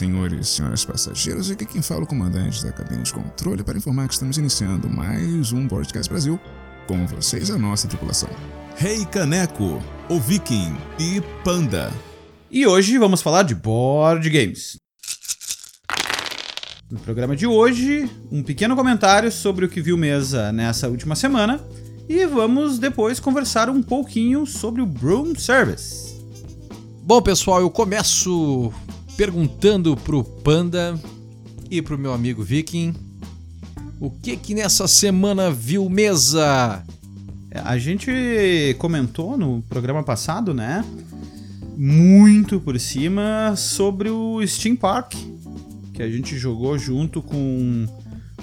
senhores e senhoras passageiros, aqui quem fala é o comandante da cabine de controle para informar que estamos iniciando mais um Podcast Brasil. Com vocês, a nossa tripulação. Rei Caneco, o Viking e Panda. E hoje vamos falar de board games. No programa de hoje, um pequeno comentário sobre o que viu mesa nessa última semana e vamos depois conversar um pouquinho sobre o Broom Service. Bom, pessoal, eu começo perguntando pro Panda e pro meu amigo Viking o que que nessa semana viu mesa? A gente comentou no programa passado, né? Muito por cima sobre o Steam Park, que a gente jogou junto com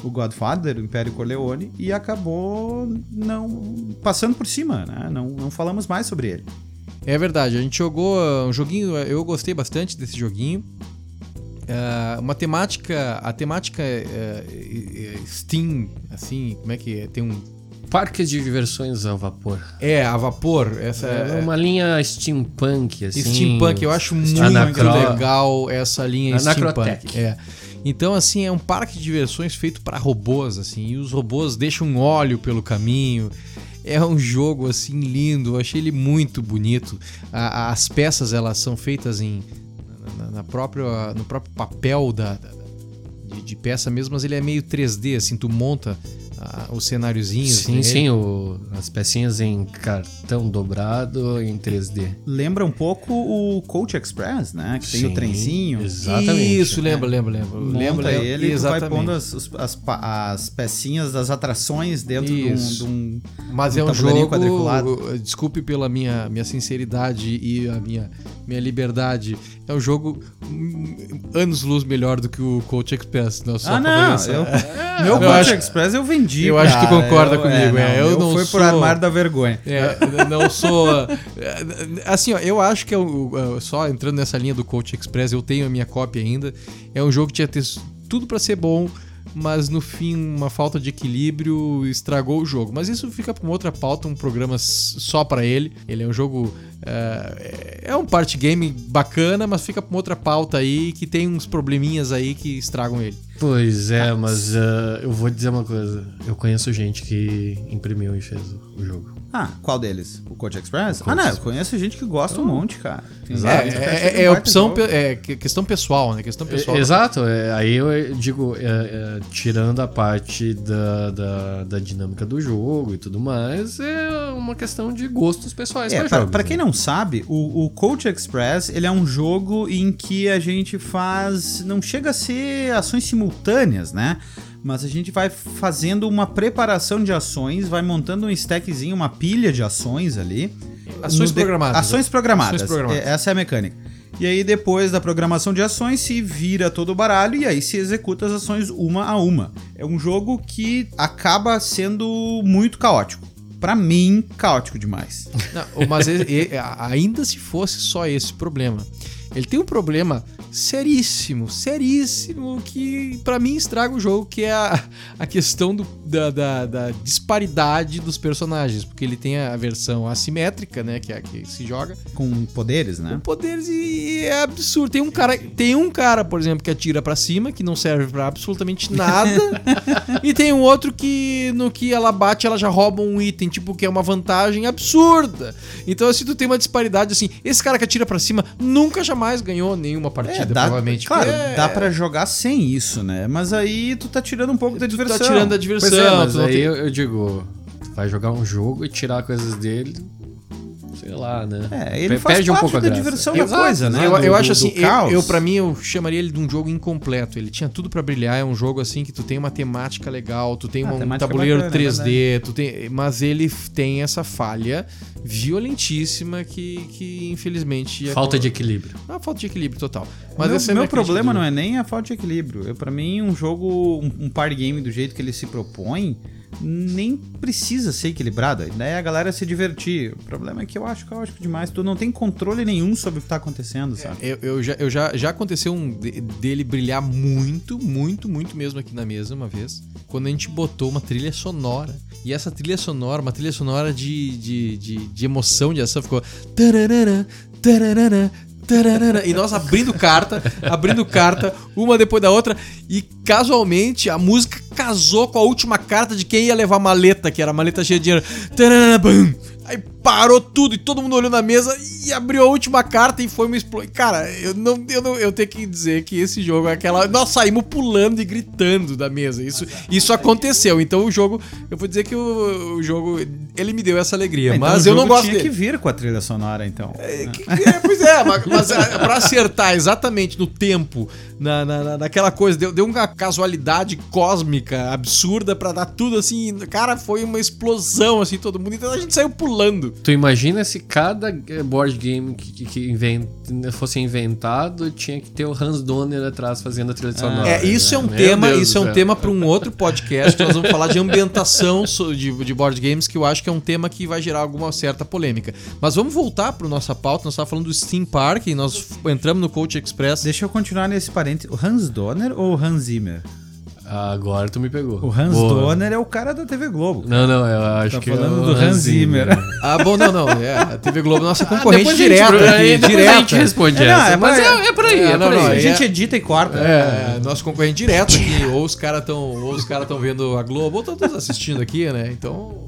o Godfather, o Império Corleone, e acabou não passando por cima, né? Não, não falamos mais sobre ele. É verdade, a gente jogou um joguinho, eu gostei bastante desse joguinho. Uh, uma temática, a temática uh, Steam, assim, como é que é? Tem um Parque de diversões a vapor. É, a vapor. Essa é uma linha steampunk, assim. Steampunk, eu acho muito Anacro... legal essa linha Anacrotec. steampunk. É. Então, assim, é um parque de diversões feito para robôs, assim, e os robôs deixam um óleo pelo caminho. É um jogo, assim, lindo. Eu achei ele muito bonito. A, as peças, elas são feitas em... Na, na própria, no próprio papel da, da de, de, peça mesmo, mas ele é meio 3D, assim, tu monta ah, os cenáriozinhos. Sim, sim, o, as pecinhas em cartão dobrado em 3D. Lembra um pouco o Coach Express, né? Que tem sim, o trenzinho. Exatamente. Isso, lembra, lembra, lembra. Monta lembra ele exatamente. tu vai pondo as, as, as, pecinhas das atrações dentro de um, de um, Mas um é um jogo, quadriculado. Desculpe pela minha, minha sinceridade e a minha, minha liberdade. É um jogo anos luz melhor do que o Coach Express. Não, só ah, não. Eu, é, meu Coach Express eu vendi. Eu cara. acho que tu concorda eu, comigo. É, não, é, eu não foi sou... por armário da vergonha. É, não sou. Assim, ó, eu acho que eu, só entrando nessa linha do Coach Express, eu tenho a minha cópia ainda. É um jogo que tinha tudo para ser bom mas no fim uma falta de equilíbrio estragou o jogo. Mas isso fica para uma outra pauta, um programa só para ele. Ele é um jogo é, é um party game bacana, mas fica para uma outra pauta aí que tem uns probleminhas aí que estragam ele. Pois é, mas uh, eu vou dizer uma coisa. Eu conheço gente que imprimiu e fez o jogo. Ah, qual deles? O Code Express? O ah, não, eu conheço gente que gosta um monte, cara. Exato. É, é, é opção, é questão pessoal, né? Questão pessoal. exato, é, aí eu digo, é, é, tirando a parte da, da, da, dinâmica do jogo e tudo mais, é uma questão de gostos pessoais é, pra, pra, quem né? não sabe, o, o Coach Express, ele é um jogo em que a gente faz... Não chega a ser ações simultâneas, né? mas a gente vai fazendo uma preparação de ações, vai montando um stackzinho, uma pilha de ações ali. Ações programadas. Ações programadas. Ações programadas. É, essa é a mecânica. E aí, depois da programação de ações, se vira todo o baralho e aí se executa as ações uma a uma. É um jogo que acaba sendo muito caótico. Para mim, caótico demais. Não, mas ainda se fosse só esse problema. Ele tem um problema seríssimo, seríssimo, que para mim estraga o jogo, que é a, a questão do, da, da, da, disparidade dos personagens. Porque ele tem a versão assimétrica, né? Que é a que se joga. Com poderes, né? Com poderes e, é absurdo. Tem um cara, tem um cara, por exemplo, que atira para cima, que não serve para absolutamente nada. e tem um outro que no que ela bate, ela já rouba um item, tipo, que é uma vantagem absurda. Então, assim, tu tem uma disparidade assim. Esse cara que atira para cima nunca jamais ganhou nenhuma partida. É, dá, provavelmente. Claro, é... dá para jogar sem isso, né? Mas aí tu tá tirando um pouco da diversão. Tu tá tirando da diversão. Pois é, mas aí tem... eu, eu digo, vai jogar um jogo e tirar coisas dele, sei lá, né? É, ele faz Perde parte um pouco da diversão eu, da coisa, né? Eu, eu do, acho assim, eu, eu para mim eu chamaria ele de um jogo incompleto. Ele tinha tudo para brilhar, é um jogo assim que tu tem uma temática legal, tu tem ah, um tabuleiro bacana, 3D, é tu tem, mas ele tem essa falha violentíssima que, que infelizmente falta de equilíbrio. Ah, falta de equilíbrio total. Mas meu, é meu problema não é nem a falta de equilíbrio. Para mim um jogo, um, um party game do jeito que ele se propõe, nem precisa ser equilibrado. A ideia é a galera se divertir. O problema é que eu acho caótico demais. Tu não tem controle nenhum sobre o que tá acontecendo, sabe? Eu, eu já, eu já, já aconteceu um dele brilhar muito, muito, muito mesmo aqui na mesa uma vez. Quando a gente botou uma trilha sonora. E essa trilha sonora, uma trilha sonora de, de, de, de emoção, de ação, ficou. Tararara, tararara, tararara, e nós abrindo carta, abrindo carta, uma depois da outra, e casualmente a música casou com a última carta de quem ia levar a maleta, que era a maleta cheia de dinheiro. Tararara, bum. Aí parou tudo e todo mundo olhou na mesa e abriu a última carta e foi uma explosão. Cara, eu não, eu não eu tenho que dizer que esse jogo é aquela. Nós saímos pulando e gritando da mesa. Isso, isso aconteceu. Então o jogo, eu vou dizer que o, o jogo, ele me deu essa alegria. Então, mas eu não gosto tinha dele. que vir com a trilha sonora, então. É, que- é, pois é, mas, mas é, pra acertar exatamente no tempo, na, na, na- naquela coisa, deu, deu uma casualidade cósmica absurda pra dar tudo assim. Cara, foi uma explosão assim, todo mundo. Então a gente saiu pulando. Tu imagina se cada eh, board game que, que- que invent- fosse inventado tinha que ter o Hans Donner atrás fazendo a trilha sonora. É, isso é um né? Meu tema, Deus isso é um tema para um outro podcast. Nós vamos falar de ambientação de, de board games, que eu acho que é um tema que vai gerar alguma certa polêmica. Mas vamos voltar para nossa pauta. Nós estávamos falando do Steam Park e nós entramos no Coach Express. Deixa eu continuar nesse parênteses. O Hans Donner ou o Hans Zimmer? Agora tu me pegou. O Hans Boa. Donner é o cara da TV Globo. Não, não, eu acho Tá que falando é o do Hans Zimmer. Ah, bom, não, não. É, a TV Globo é nossa concorrente Depois a gente- direta aqui, direta. a gente responde É, não, essa. é mas é, é por aí, É, é, não, por não, aí. A é- gente edita e corta. É, nosso concorrente direto aqui. Ou os caras estão ou os caras estão vendo a Globo, ou estão todos assistindo aqui, né? Então.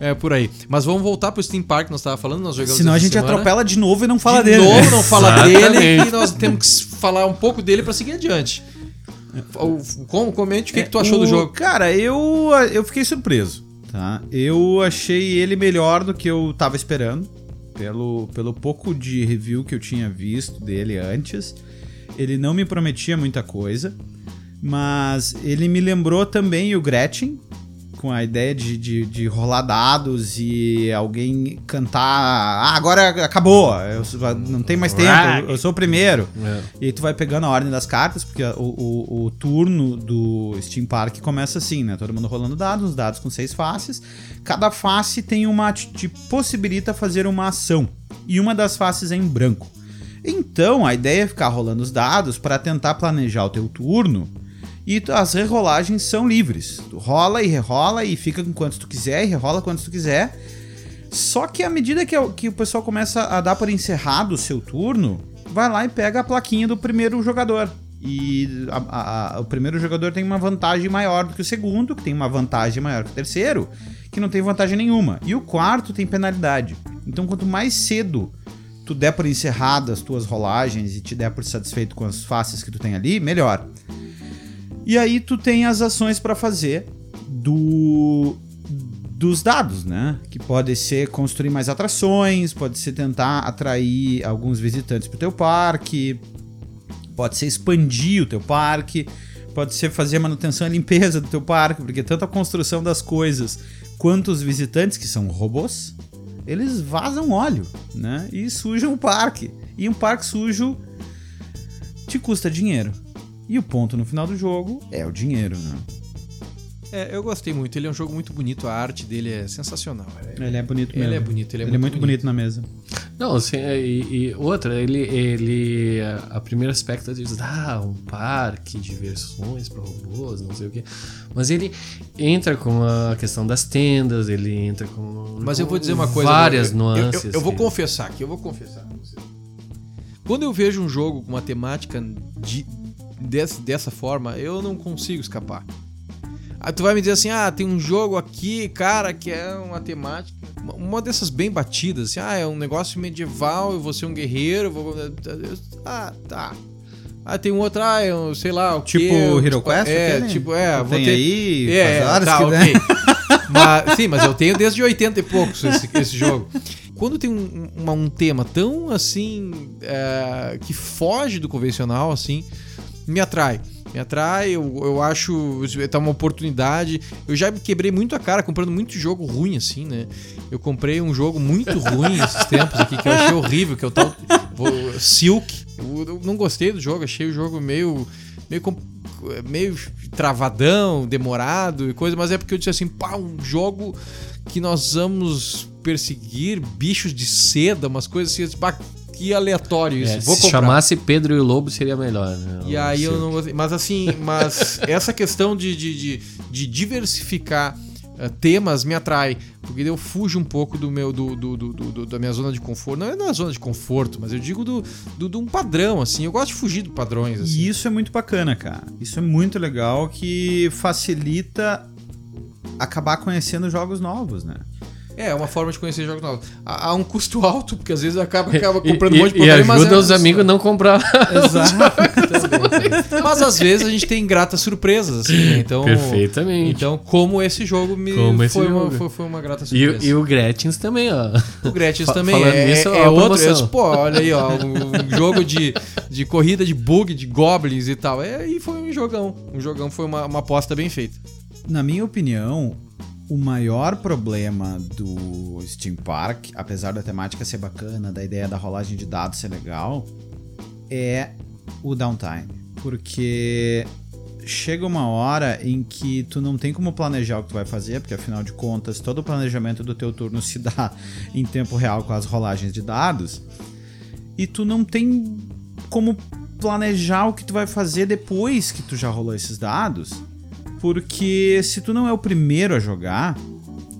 É por aí. Mas vamos voltar pro Steam Park que nós tava falando, nós jogamos Senão a gente semana. atropela de novo e não fala de dele. novo, né? não fala dele e nós temos que falar um pouco dele pra seguir adiante. Como, comente o que, que tu achou O- do jogo. Cara, eu, eu fiquei surpreso, tá? Eu achei ele melhor do que eu tava esperando. Pelo, pelo pouco de review que eu tinha visto dele antes. Ele não me prometia muita coisa. Mas ele me lembrou também o Gretchen. Com a ideia de, de, de rolar dados e alguém cantar. Ah, agora acabou. Eu não tem mais tempo. eu- Eu sou o primeiro. É. E aí tu vai pegando a ordem das cartas, porque o, o, o turno do Steam Park começa assim, né? Todo mundo rolando dados, os dados com seis faces. Cada face tem uma. te, te possibilita fazer uma ação. E uma das faces é em branco. Então, a ideia é ficar rolando os dados para tentar planejar o teu turno. E as rerolagens são livres. Tu rola e rerola e fica com quantos tu quiser e rerola quantos tu quiser. Só que à medida que, o- que o pessoal começa a dar por encerrado o seu turno, vai lá e pega a plaquinha do primeiro jogador. E a- a- o primeiro jogador tem uma vantagem maior do que o segundo, que tem uma vantagem maior que o terceiro, que não tem vantagem nenhuma. E o quarto tem penalidade. Então, quanto mais cedo tu der por encerrada as tuas rolagens e te der por satisfeito com as faces que tu tem ali, melhor. E aí tu tem as ações pra fazer do dos dados, né? Que pode ser construir mais atrações, pode ser tentar atrair alguns visitantes pro teu parque, pode ser expandir o teu parque, pode ser fazer manutenção e limpeza do teu parque, porque tanto a construção das coisas quanto os visitantes, que são robôs, eles vazam óleo, né? E sujam o parque. E um parque sujo te custa dinheiro. E o ponto no final do jogo é o dinheiro, né? É, eu gostei muito. Ele é um jogo muito bonito, a arte dele é sensacional. É- Ele é bonito Ele mesmo. é bonito, ele é ele é muito muito bonito na mesa. Não, assim, e, e outra, ele, ele. A primeiro aspecto diz, ah, um parque, diversões para robôs, não sei o quê. Mas ele entra com a questão das tendas, ele entra com. Mas eu vou dizer uma coisa. Várias eu, eu- nuances. Eu, eu vou que- confessar aqui, eu vou confessar pra. Quando eu vejo um jogo com uma temática de, dessa, dessa forma, eu não consigo escapar. Aí tu vai me dizer assim, ah, tem um jogo aqui, cara, que é uma temática. uma- dessas bem batidas, assim, ah, é um negócio medieval, eu vou ser um guerreiro, eu vou. Ah, tá. Ah, tem um outro, ah, um, sei lá, o Tipo quê? Hero Quest? É, aquele? tipo, é, Tu vou ter. aí, É, horas tá, que ok. der. Mas, sim, mas eu tenho desde 80 e poucos esse, esse jogo. Quando tem um, uma- um tema tão assim. é, que foge do convencional, assim, me atrai. Me atrai, eu, eu acho. Tá uma oportunidade. Eu já me quebrei muito a cara comprando muito jogo ruim, assim, né? Eu comprei um jogo muito ruim esses tempos aqui, que eu achei horrível, que é o tal. Silk. Eu, eu não gostei do jogo, achei o jogo meio. meio meio travadão, demorado e coisa, mas é porque eu disse assim, pá, um jogo que nós vamos perseguir bichos de seda, umas coisas assim, pá, que aleatório isso. É, Vou se comprar. chamasse Pedro e o Lobo seria melhor, né? E aí eu não gostei. Mas assim, mas essa questão de, de, de, de diversificar eh, temas me atrai, porque eu fujo um pouco do meu do, do, do, do- da minha zona de conforto. Não é na zona de conforto, mas eu digo do, do, de um padrão, assim. Eu gosto de fugir de padrões, assim. E isso é muito bacana, cara. Isso é muito legal que facilita acabar conhecendo jogos novos, né? É, é uma forma de conhecer jogos novos. Há, há um custo alto, porque às vezes acaba, acaba E, comprando e- um monte de e porcaria, mas ajuda é- os amigos a não comprar. Exato. Mas às vezes a gente tem gratas surpresas, assim, né? Então. Perfeitamente. Então, como esse jogo me Como esse foi, Uma, jogo. foi, foi uma grata E, surpresa. o- e o Gretchens também, ó. O Gretchen Fa- também falando é, nisso, é, é outro. eu disse, Pô, olha aí, ó. Um jogo de, de corrida de bug, de goblins e tal. É, e foi um jogão. Um jogão foi uma, uma aposta bem feita. Na minha opinião, o maior problema do Steam Park, apesar da temática ser bacana, da ideia da rolagem de dados ser legal, é o downtime. Porque chega uma hora em que tu não tem como planejar o que tu vai fazer, porque afinal de contas todo o planejamento do teu turno se dá em tempo real com as rolagens de dados, e tu não tem como planejar o que tu vai fazer depois que tu já rolou esses dados, porque se tu não é o primeiro a jogar,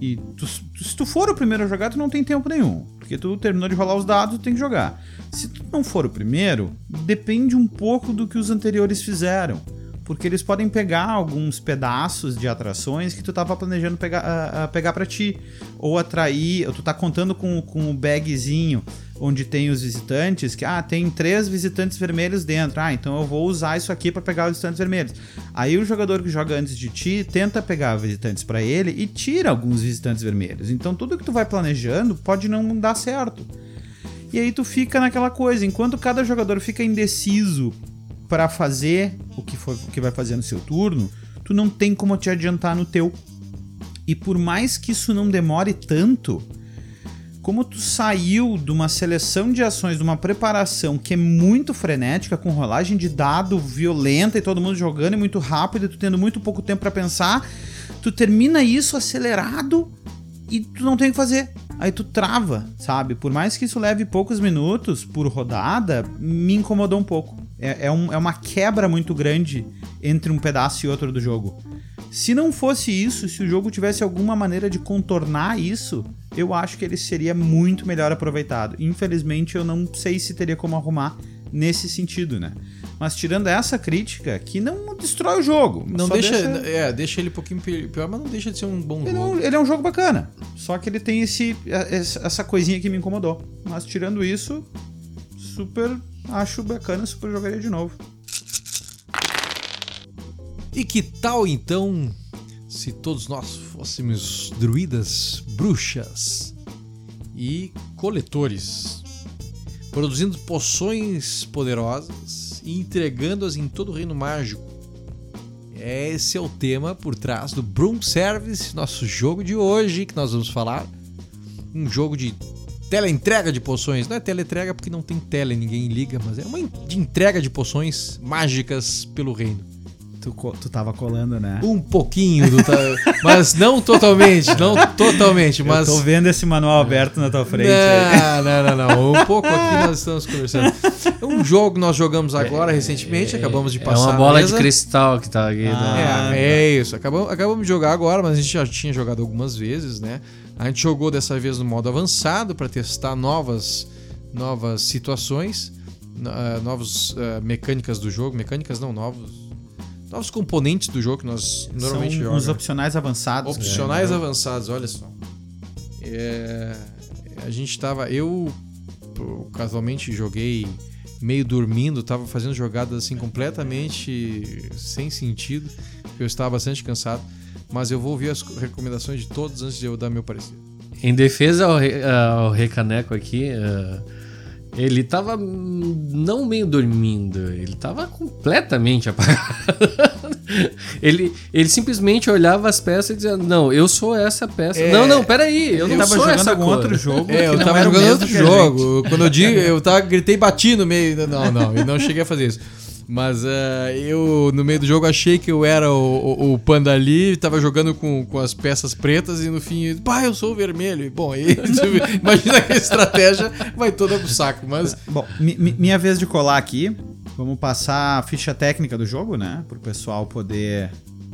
e tu- se tu for o primeiro a jogar, tu não tem tempo nenhum. Porque tu terminou de rolar os dados, tu tem que jogar. Se tu não for o primeiro, depende um pouco do que os anteriores fizeram. Porque eles podem pegar alguns pedaços de atrações que tu tava planejando pegar, a pegar para ti. Ou atrair, ou tu tá contando com, com o bagzinho onde tem os visitantes, que ah, tem três visitantes vermelhos dentro. Ah, então eu vou usar isso aqui para pegar os visitantes vermelhos. Aí o jogador que joga antes de ti tenta pegar visitantes para ele e tira alguns visitantes vermelhos. Então tudo que tu vai planejando pode não dar certo. E aí tu fica naquela coisa, enquanto cada jogador fica indeciso para fazer o que, for, o que vai fazer no seu turno, tu não tem como te adiantar no teu. E por mais que isso não demore tanto, como tu saiu de uma seleção de ações, de uma preparação que é muito frenética, com rolagem de dado violenta e todo mundo jogando e muito rápido, e tu tendo muito pouco tempo para pensar, tu termina isso acelerado e tu não tem o que fazer. Aí tu trava, sabe? Por mais que isso leve poucos minutos por rodada, me incomodou um pouco. É, é, um- é uma quebra muito grande entre um pedaço e outro do jogo. Se não fosse isso, se o jogo tivesse alguma maneira de contornar isso, eu acho que ele seria muito melhor aproveitado. Infelizmente, eu não sei se teria como arrumar nesse sentido, né? Mas tirando essa crítica, que não destrói o jogo. Não só deixa, É, deixa ele um pouquinho pi- pior, mas não deixa de ser um bom Ele é, jogo. um, ele é um jogo bacana. Só que ele tem esse, essa essa coisinha que me incomodou. Mas tirando isso, super acho bacana, super jogaria de novo. E que tal então se todos nós fôssemos druidas, bruxas e coletores, produzindo poções poderosas e entregando-as em todo o reino mágico? Esse é o tema por trás do Broom Service, nosso jogo de hoje, que nós vamos falar. Um jogo de teleentrega de poções. Não é teleentrega porque não tem tele, ninguém liga, mas é uma de entrega de poções mágicas pelo reino. Tu, tu tava colando, né? Um pouquinho do. mas não totalmente, não totalmente, mas. Eu tô vendo esse manual aberto na tua frente. Não, não, não, não. Um pouco aqui nós estamos conversando. É um jogo que nós jogamos agora recentemente, acabamos de É passar. uma a bola de cristal que tá aqui. Ah, né? É, é isso. Acabamos, acabamos de jogar agora, mas a gente já tinha jogado algumas vezes, né? A gente jogou dessa vez no modo avançado para testar novas, novas situações, no- ah, novas ah, mecânicas do jogo, mecânicas não novos, novos componentes do jogo que nós normalmente São jogamos. opcionais avançados. Opcionais né? avançados, olha só. É, a gente tava. Eu casualmente joguei meio dormindo, tava fazendo jogadas assim completamente sem sentido, porque eu estava bastante cansado. Mas eu vou ouvir as recomendações de todos antes de eu dar meu parecer. Em defesa ao, Re- ao Recaneco aqui, eh, ele tava não meio dormindo, ele tava completamente apagado. ele, ele simplesmente olhava as peças e dizia: Não, eu sou essa peça. É, não, não, peraí, eu não tava sou jogando essa cor. outro jogo. É, eu tava jogando outro jogo. Quando eu digo, eu tava, gritei bati no meio. Não, não, eu não cheguei a fazer isso. Mas eh, eu, no meio do jogo, achei que eu era o, o, o panda ali, tava jogando com, com as peças pretas e no fim, pá, eu sou o vermelho. Bom, imagina que a estratégia vai toda pro saco. Mas Bom, mi- mi- minha vez de colar aqui. Vamos passar a ficha técnica do jogo, né? Pro pessoal poder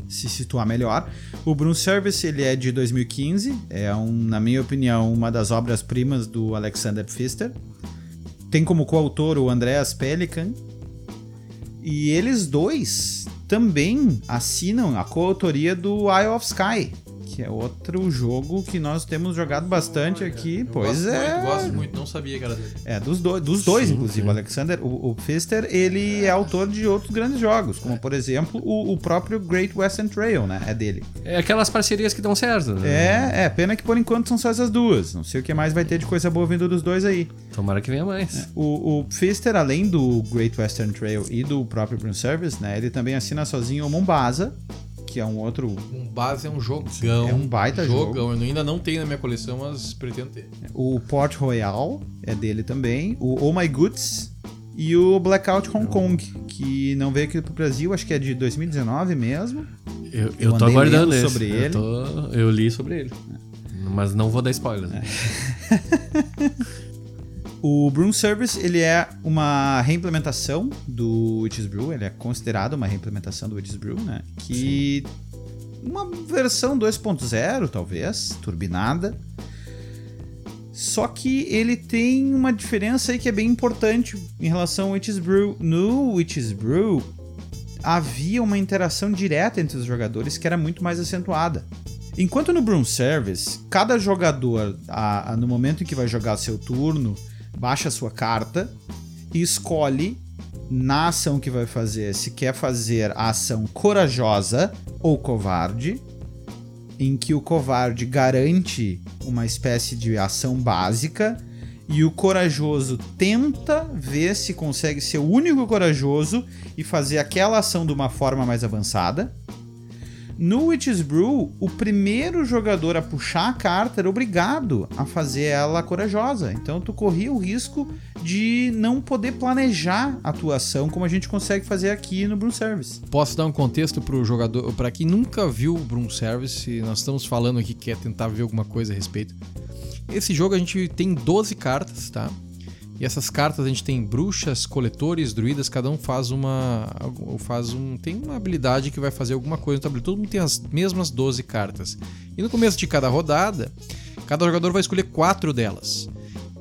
se situar melhor. O Broom Service ele é de 2015, é um, na minha opinião uma das obras primas do Alexander Pfister. Tem como coautor o Andreas Pelikan. E eles dois também assinam a coautoria do Isle of Sky, que é outro jogo que nós temos jogado bastante aqui. Pois gosto é. Muito, gosto muito, não sabia que era dele. É, dos, do, dos dois, inclusive. O Alexander, o, o Pfister, ele é autor de outros grandes jogos, como por exemplo o, o próprio Great Western Trail, né? É dele. É aquelas parcerias que dão certo. Né? É, é, pena que por enquanto são só essas duas. Não sei o que mais vai ter de coisa boa vindo dos dois aí. Tomara que venha mais. O, o Pfister, além do Great Western Trail e do próprio Broom Service, né? Ele também assina sozinho o Mombasa, que é um outro. Um base é um jogão. É um baita jogo. jogão. Eu ainda não tenho na minha coleção, mas pretendo ter. O Port Royal é dele também. O Oh My Goods e o Blackout Hong Kong, que não veio aqui pro Brasil, acho que é de 2019 mesmo. Eu, eu, Eu tô aguardando esse. sobre eu, ele. tô- eu li sobre ele. Mas não vou dar spoiler. né? O Broom Service, ele é uma reimplementação do Witch's Brew, ele é considerado uma reimplementação do Witch's Brew, né? Que uma versão 2.0, talvez, turbinada. Só que ele tem uma diferença aí que é bem importante em relação ao Witch's Brew. No Witch's Brew havia uma interação direta entre os jogadores que era muito mais acentuada. Enquanto no Broom Service, cada jogador, a- a- no momento em que vai jogar seu turno, baixa a sua carta e escolhe na ação que vai fazer se quer fazer a ação corajosa ou covarde, em que o covarde garante uma espécie de ação básica e o corajoso tenta ver se consegue ser o único corajoso e fazer aquela ação de uma forma mais avançada. No Witch's Brew, o primeiro jogador a puxar a carta era obrigado a fazer ela corajosa. Então tu corria o risco de não poder planejar a tua ação como a gente consegue fazer aqui no Broom Service. Posso dar um contexto pro jogador, para quem nunca viu o Broom Service, nós estamos falando aqui que quer tentar ver alguma coisa a respeito. Esse jogo a gente tem 12 cartas, tá? E essas cartas a gente tem bruxas, coletores, druidas, cada um faz uma faz um tem uma habilidade que vai fazer alguma coisa no tabuleiro. Todo mundo tem as mesmas 12 cartas. E no começo de cada rodada, cada jogador vai escolher quatro delas.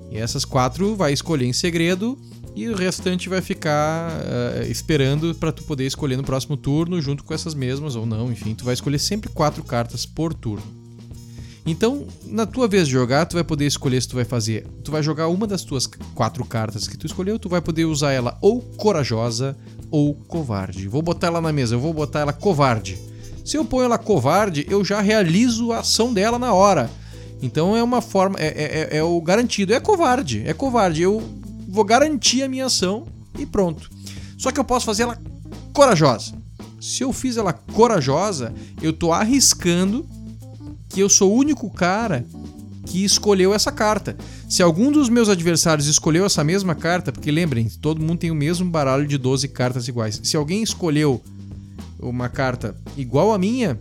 E essas quatro vai escolher em segredo e o restante vai ficar eh, esperando para tu poder escolher no próximo turno junto com essas mesmas ou não, enfim, tu vai escolher sempre quatro cartas por turno. Então, na tua vez de jogar, tu vai poder escolher se tu vai fazer. Tu vai jogar uma das tuas quatro cartas que tu escolheu, tu vai poder usar ela ou corajosa ou covarde. Vou botar ela na mesa, eu vou botar ela covarde. Se eu ponho ela covarde, eu já realizo a ação dela na hora. Então é uma forma. É, é- é- é o garantido. É covarde. É covarde. Eu vou garantir a minha ação e pronto. Só que eu posso fazer ela corajosa. Se eu fiz ela corajosa, eu tô arriscando que eu sou o único cara que escolheu essa carta. Se algum dos meus adversários escolheu essa mesma carta, porque lembrem, todo mundo tem o mesmo baralho de 12 cartas iguais. Se alguém escolheu uma carta igual a minha,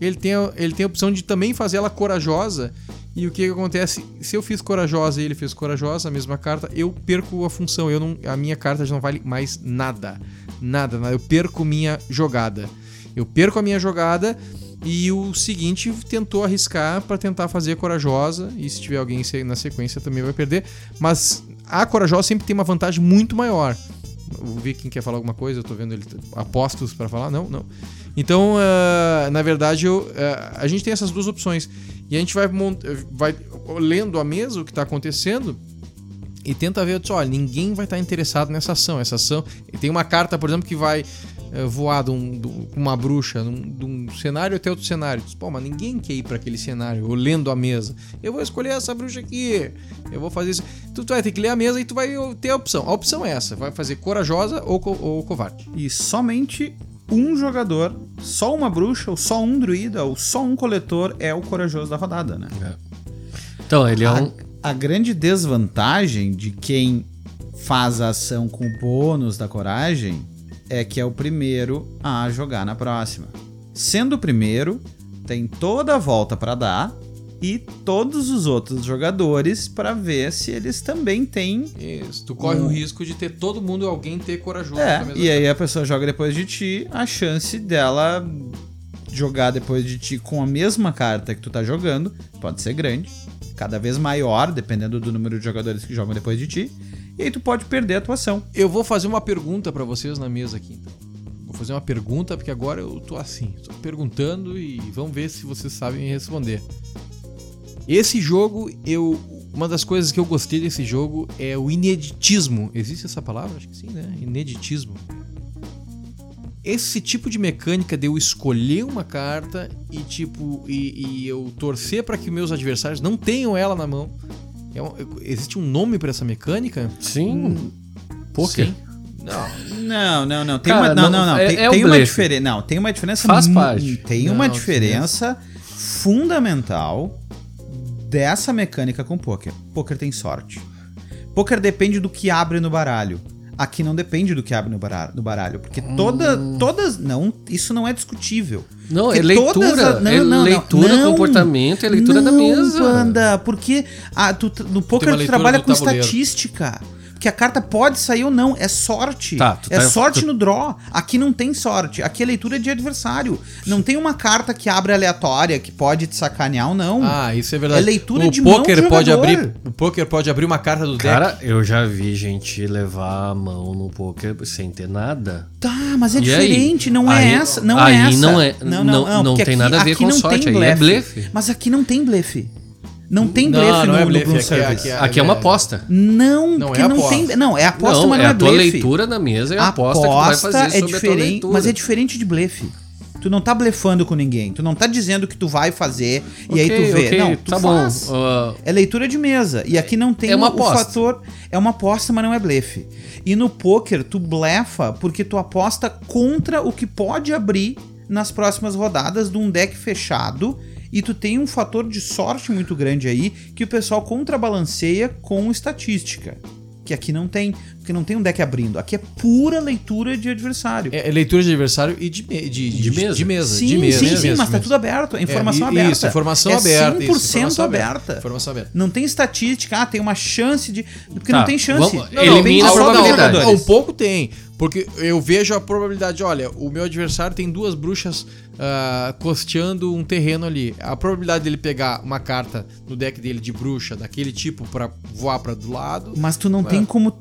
ele tem, a- ele tem a opção de também fazer ela corajosa. E o que, que acontece? Se eu fiz corajosa e ele fez corajosa, a mesma carta, eu perco a função. Eu não, a minha carta já não vale mais nada. Nada, nada. Eu perco minha jogada. Eu perco a minha jogada e o seguinte tentou arriscar para tentar fazer corajosa. E se tiver alguém na sequência também vai perder. Mas a corajosa sempre tem uma vantagem muito maior. O Viking quer falar alguma coisa? Eu tô vendo ele apostos para falar? Não, não. Então, ah, na verdade, eu, ah, a gente tem essas duas opções. E a gente vai, vai lendo a mesa o que está acontecendo e tenta ver, olha, ninguém vai estar interessado nessa ação. Essa ação. Tem uma carta, por exemplo, que vai voar de um- de um- com uma bruxa num- de um cenário até outro cenário. Diz, Pô, mas ninguém quer ir para aquele cenário, ou lendo a mesa. Eu vou escolher essa bruxa aqui. Eu vou fazer isso. Tu, tu vai ter que ler a mesa e tu vai ter a opção. A opção é essa: vai fazer corajosa ou, co- ou covarde. E somente um jogador, só uma bruxa, ou só um druida, ou só um coletor é o corajoso da rodada, né? Então, ele é um. A grande desvantagem de quem faz a ação com o bônus da coragem é que é o primeiro a jogar na próxima. Sendo o primeiro, tem toda a volta para dar e todos os outros jogadores para ver se eles também têm. Isso. Tu corre o risco de ter todo mundo, alguém ter corajoso. É, e aí a pessoa joga depois de ti, a chance dela jogar depois de ti com a mesma carta que tu tá jogando, pode ser grande, cada vez maior, dependendo do número de jogadores que jogam depois de ti, e aí tu pode perder a tua ação. Eu vou fazer uma pergunta pra vocês na mesa aqui, então. Vou fazer uma pergunta, porque agora eu tô assim, tô perguntando e vamos ver se vocês sabem responder. Esse jogo, eu. Uma das coisas que eu gostei desse jogo é o ineditismo. Existe essa palavra? Acho que sim, né? Ineditismo. Esse tipo de mecânica de eu escolher uma carta e tipo e, e eu torcer pra que meus adversários não tenham ela na mão. É um- existe um nome pra essa mecânica? Sim. Poker. Sim. Não, Não, não, não. Tem Cara, uma, não, não, não, é- Tem, é tem uma diferença. Não, tem uma diferença. Faz parte. Tem Não, uma diferença fundamental dessa mecânica com poker. Poker tem sorte. Poker depende do que abre no baralho. Aqui não depende do que abre no baralho, no baralho porque toda, Hum. todas, não, isso não é discutível. Não, Porque é leitura. todas a- não, é não, não, leitura, não. comportamento, é leitura da Não, mesa. Panda, porque ah, tu, no poker tu trabalha com tabuleiro. estatística. Que a carta pode sair ou não, é sorte. Tá, é tá- sorte tu- no draw. Aqui não tem sorte. Aqui é leitura de adversário. Não tem uma carta que abre aleatória que pode te sacanear ou não. Ah, isso é verdade. É leitura o de mão poker do pode abrir, O poker pode abrir uma carta do deck. Cara, eu já vi gente levar a mão no poker sem ter nada. Tá, mas é E aí? diferente, não é Aí- essa, não aí é essa. não é- não- não porque tem nada a ver aqui com não sorte, tem aí é blefe. Mas aqui não tem blefe. Não tem Não, blefe não no, é no blefe, Bloom aqui é- Service. aqui é- Aqui é uma aposta. Não, Não porque é não aposta. tem. Não, é aposta, não, mas é não é a tua blefe. leitura na mesa e a aposta, que tu vai fazer é a diferente, mas é diferente de blefe. Tu não tá blefando com ninguém. Tu não tá dizendo que tu vai fazer e aí tu vê. ok, não, tu tá faz. bom. Ah, É leitura de mesa. E aqui não tem É uma o aposta. fator. É uma aposta, mas não é blefe. E no poker, tu blefa porque tu aposta contra o que pode abrir nas próximas rodadas de um deck fechado. E tu tem um fator de sorte muito grande aí que o pessoal contrabalanceia com estatística. Que aqui não tem. Porque não tem um deck abrindo. Aqui é pura leitura de adversário. É, é leitura de adversário e de, me- de, De mesa. De mesa. sim, de mesa, sim, de sim, mesa, mas de tá mesa. tudo aberto. É informação É, aberta. Isso, informação é aberta. 100% isso, informação aberta. Informação aberta. Não tem estatística, ah, tem uma chance de. Porque Tá, não tem chance. vamos- Não, elimina não, a tem só probabilidade. Não, um pouco tem. Porque eu vejo a probabilidade, olha, o meu adversário tem duas bruxas ah, costeando um terreno ali. A probabilidade dele pegar uma carta no deck dele de bruxa daquele tipo pra voar pra do lado. Mas tu não É. tem como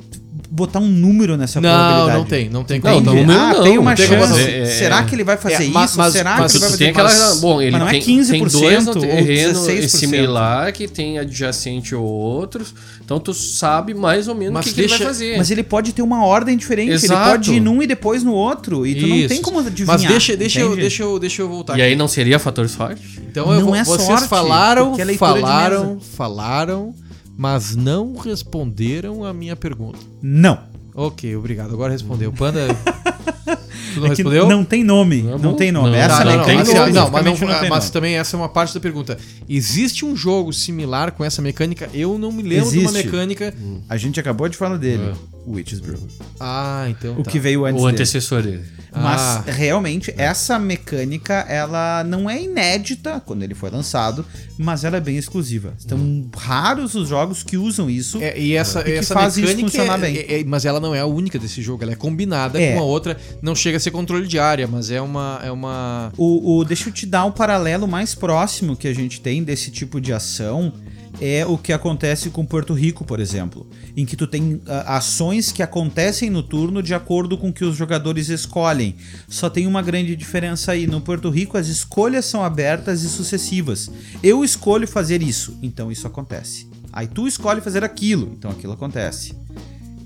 botar um número nessa Não, probabilidade. não tem, não tem Não, como. Entendi. número ah, não, tem uma não tem chance. é- Será que ele vai fazer É, isso? mas- mas- Será mas que ele vai fazer tem aquela. bom, ele mas não é tem, 15% tem dois ou terreno 16%. similar que tem adjacente ou outros. Então tu sabe mais ou menos o que, que ele vai fazer. Mas ele pode ter uma ordem diferente. Ele Exato. pode ir num e depois no outro. E tu não Isso. tem como adivinhar. Mas deixa, deixa, eu, deixa, eu, deixa eu voltar E aí não seria fator sorte? Então eu Não vou, é vocês sorte, falaram, é falaram, falaram, mas não responderam a minha pergunta. Não. Ok, obrigado. Agora respondeu. Panda. tu não É respondeu? não tem nome. Não, Não tem nome. não, Essa não, não, mecânica mas, não, mas, não, tem mas nome. também essa é uma parte da pergunta. Existe um jogo similar com essa mecânica? Eu não me lembro de uma Existe. mecânica. A gente acabou de falar dele. Witch's Brew. Ah, então. O tá. que veio antes O dele. antecessor dele. Mas Ah. realmente essa mecânica ela não é inédita quando ele foi lançado, mas ela é bem exclusiva. Estão raros os jogos que usam isso. É, e essa, E que essa faz isso mecânica. funcionar é- bem. é- é- mas ela não é a única desse jogo, ela é combinada É. com a outra. Não chega a ser controle de área, mas é uma. É uma... O, o- deixa eu te dar um paralelo mais próximo que a gente tem desse tipo de ação. É o que acontece com Porto Rico, por exemplo, em que tu tem ah, ações que acontecem no turno de acordo com o que os jogadores escolhem. Só tem uma grande diferença aí. No Porto Rico, as escolhas são abertas e sucessivas. Eu escolho fazer isso, então isso acontece. Aí tu escolhe fazer aquilo, então aquilo acontece.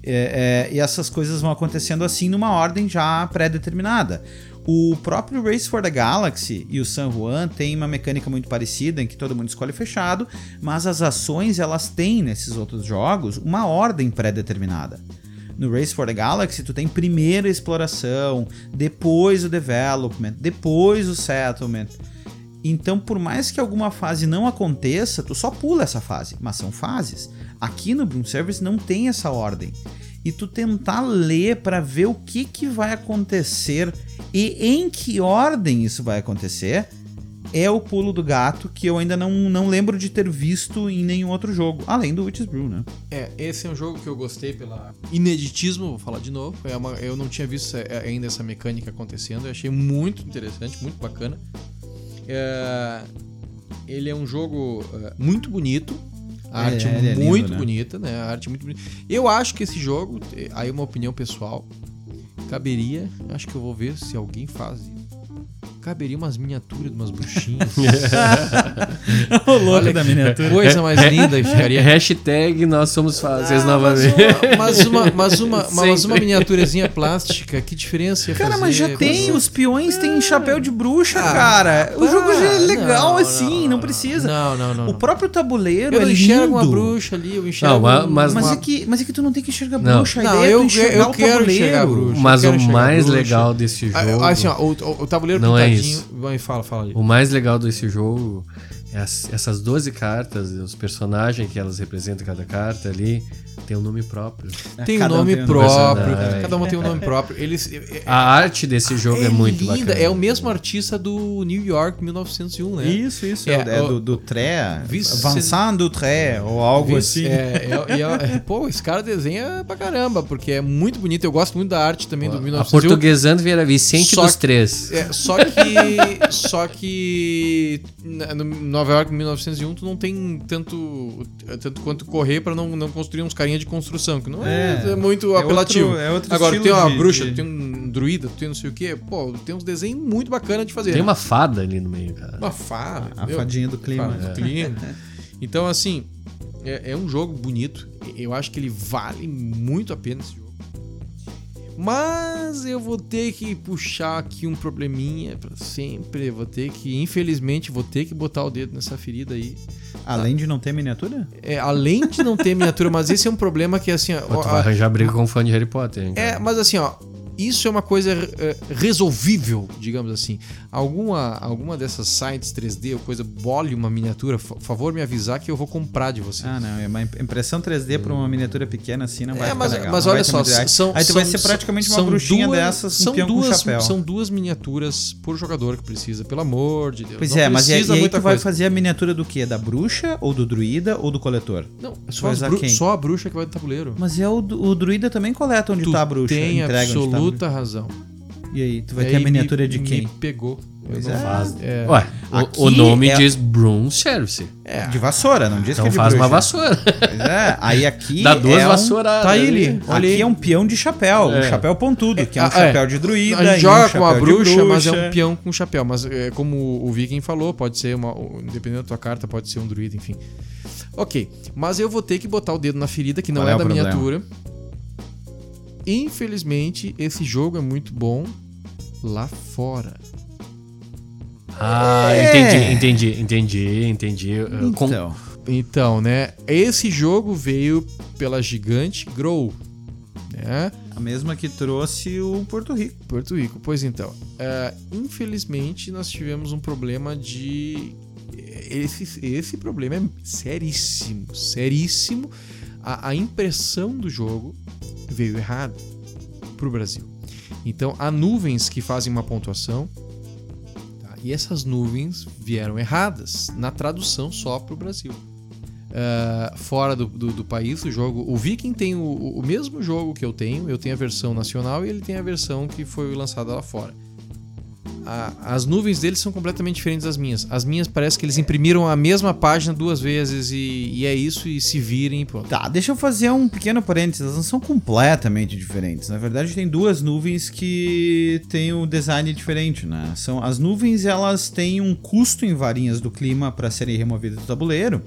É, é, e essas coisas vão acontecendo assim numa ordem já pré-determinada. O próprio Race for the Galaxy e o San Juan tem uma mecânica muito parecida em que todo mundo escolhe fechado, mas as ações elas têm nesses outros jogos uma ordem pré-determinada. No Race for the Galaxy, tu tem primeiro a exploração, depois o development, depois o settlement. Então, por mais que alguma fase não aconteça, tu só pula essa fase, mas são fases. Aqui no Bloom Service não tem essa ordem. E tu tentar ler para ver o que, que vai acontecer e em que ordem isso vai acontecer é o pulo do gato que eu ainda não, não lembro de ter visto em nenhum outro jogo, além do Witch's Brew, né? É, esse é um jogo que eu gostei pela ineditismo, vou falar de novo. É uma- eu não tinha visto é, ainda essa mecânica acontecendo, eu achei muito interessante, muito bacana. É, ele é um jogo é, muito bonito. A É, arte é, é lindo, muito né? bonita, né? A arte é muito bonita. Eu acho que esse jogo, eh, aí uma opinião pessoal, caberia. Acho que eu vou ver se alguém faz isso. Caberia umas miniaturas de umas bruxinhas. o louco Olha da miniatura. Coisa mais linda e ficaria. Hashtag nós somos novamente. Ah, Mas uma, mas uma, mas uma, mas uma miniaturazinha plástica, que diferença ia Cara, fazer? mas já tem, os peões têm chapéu de bruxa, Ah, cara. O pá, jogo já é legal não, assim, não, precisa. Não, não, não. O não. próprio tabuleiro Eu é não lindo. enxergo uma bruxa ali, eu enxergo. Não, mas- mas- Mas uma- é, que, mas é que tu não tem que enxergar Não. bruxa. A Não, é eu- tu enxergar eu o quero tabuleiro. enxergar a bruxa. Mas o mais legal desse jogo. Ah, Assim, ó, o, o- o tabuleiro Não é isso. Vai, fala, fala ali. O mais legal desse jogo essas 12 cartas, os personagens que elas representam cada carta ali, tem um nome próprio. Tem um Cada um nome tem um próprio, personagem. cada uma tem um nome próprio. Eles. é- A arte desse jogo é, muito linda. bacana. É o mesmo artista do New York 1901, né? Isso, isso. É, É, é o- do, do Tré. Vincent do Tré, ou algo assim. É, é, é- é- pô, esse cara desenha pra caramba, porque é muito bonito. Eu gosto muito da arte também do A 1901. portuguesando vira Vicente Só dos que- Três. É, só que. só que. na- No Nova York 1901, tu não tem tanto. Tanto quanto correr pra não, não construir uns carinha de construção, que não é, É, é muito é apelativo. outro- é outro Agora, tu tem uma de- bruxa, de- tu tem um druida, tu tem não sei o quê. Pô, tem uns desenhos muito bacanas de fazer. Tem uma fada ali no meio, cara. Uma fada. A fadinha do clima. Fada do clima. Então, assim, é, é um jogo bonito. Eu acho que ele vale muito a pena esse jogo. Mas eu vou ter que puxar aqui um probleminha pra sempre. Vou ter que, infelizmente, vou ter que botar o dedo nessa ferida aí. Além de não ter miniatura? É, além de não ter miniatura, mas esse é um problema que assim, ó, Pô, tu ó, vai arranjar briga com um fã de Harry Potter, hein, é, cara? mas assim, ó, isso é uma coisa é, resolvível, digamos assim. Alguma, alguma dessas sites 3D ou coisa, bole uma miniatura, por favor me avisar que eu vou comprar de você. Ah, não. É uma impressão 3D pra uma miniatura pequena assim não vai É, mas, legal. mas olha só, são, Aí tu são, vai ser praticamente uma são bruxinha duas, dessas são com duas, chapéu. São duas miniaturas por jogador que precisa, pelo amor de Deus. Pois Não é, mas e aí, aí tu vai fazer a miniatura do quê? Da bruxa, ou do druida, ou do coletor? Não, é só, usar bru- só a bruxa que vai do tabuleiro. Mas é o, o druida também coleta onde tu tá a bruxa. tem entrega tá a bruxa. Absoluta razão. E aí, tu vai E ter a miniatura me- de quem? Me pegou. Pois é. faço. É, Ué, o- o, nome é- diz Broom Service. é. De vassoura, não diz que Então é de faz bruxa. uma vassoura. Pois é, aí aqui Dá duas é um- vassouras. Tá aí, ele. Olha Aqui aí. é um peão de chapéu, um É. chapéu pontudo, que é um Ah, chapéu é. de druida. A gente um joga com a de bruxa, mas é um bruxa. peão com chapéu. Mas é, como o Viking falou, pode ser uma. Dependendo da tua carta, pode ser um druida, enfim. Ok. Mas eu vou ter que botar o dedo na ferida, que não Qual é, é da problema? Infelizmente, esse jogo é muito bom lá fora. Ah, É. entendi, entendi, entendi, entendi. Uh, Então, Então, né? Esse jogo veio pela gigante Grow. Né? a mesma que trouxe o Porto Rico. Porto Rico. Pois então, é, infelizmente nós tivemos um problema de. Esse, esse problema é seríssimo, seríssimo. A, a impressão do jogo veio errada para o Brasil. Então, há nuvens que fazem uma pontuação tá? e essas nuvens vieram erradas na tradução só para o Brasil. Ah, fora do, do, do país, o jogo. O Viking tem o- o mesmo jogo que eu tenho, eu tenho a versão nacional e ele tem a versão que foi lançada lá fora. A- as nuvens deles são completamente diferentes das minhas. As minhas parece que eles imprimiram a mesma página duas vezes e, e é isso, e se virem e pronto. Tá, deixa eu fazer um pequeno parênteses. Elas não são completamente diferentes. Na verdade, tem duas nuvens que têm um design diferente, né? São as nuvens, elas têm um custo em varinhas do clima para serem removidas do tabuleiro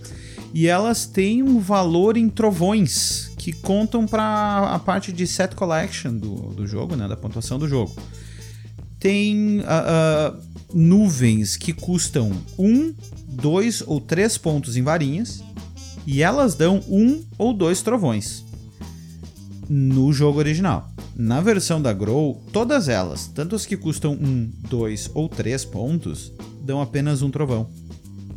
e elas têm um valor em trovões que contam para a parte de set collection do, do jogo, né? Da pontuação do jogo. Tem ah, ah, nuvens que custam um, dois ou três pontos em varinhas e elas dão um ou dois trovões no jogo original. Na versão da Grow, todas elas, tanto as que custam um, dois ou três pontos, dão apenas um trovão.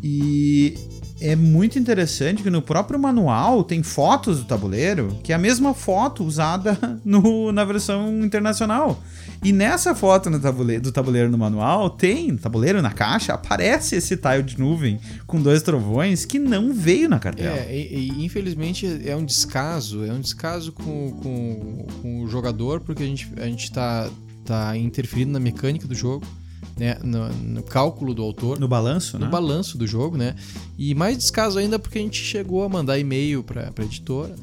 E é muito interessante que no próprio manual tem fotos do tabuleiro, que é a mesma foto usada no, na versão internacional. E nessa foto no tabuleiro, do tabuleiro no manual, tem, no tabuleiro na caixa, aparece esse tile de nuvem com dois trovões que não veio na cartela. É, e, e infelizmente é um descaso, é um descaso com, com, com o jogador, porque a gente, a gente tá, tá interferindo na mecânica do jogo. Né, no, no cálculo do autor, No balanço, no né? balanço do jogo, né? E mais descaso ainda porque a gente chegou a mandar e-mail pra, pra editora.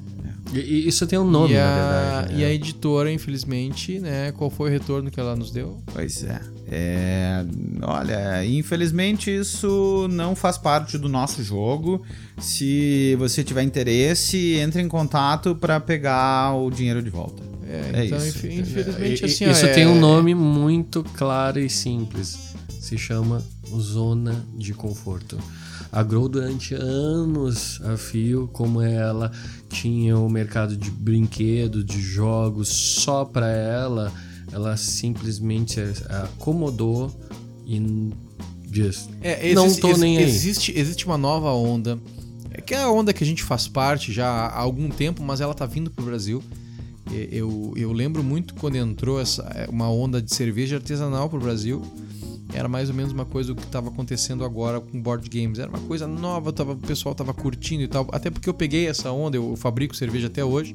E, isso tem um nome, e, a, na verdade. né? e a editora, infelizmente, né? Qual foi o retorno que ela nos deu? Pois é. É, Olha, infelizmente isso não faz parte do nosso jogo. Se você tiver interesse, entre em contato para pegar o dinheiro de volta. É, então, isso. inf- infelizmente, E- e- assim, isso é- tem um nome muito claro e simples. Se chama zona de conforto. A Grow durante anos a fio, como ela tinha o mercado de brinquedos, de jogos só para ela, ela simplesmente acomodou e disse: É, Não existe- tô ex- nem aí. Existe, existe uma nova onda, é que é a onda que a gente faz parte já há algum tempo, mas ela tá vindo pro Brasil. E- Eu, eu lembro muito quando entrou essa, é, uma onda de cerveja artesanal pro Brasil. Era mais ou menos uma coisa o que estava acontecendo agora com board games. Era uma coisa nova, tava, o pessoal tava curtindo e tal. Até porque eu peguei essa onda, eu fabrico cerveja até hoje.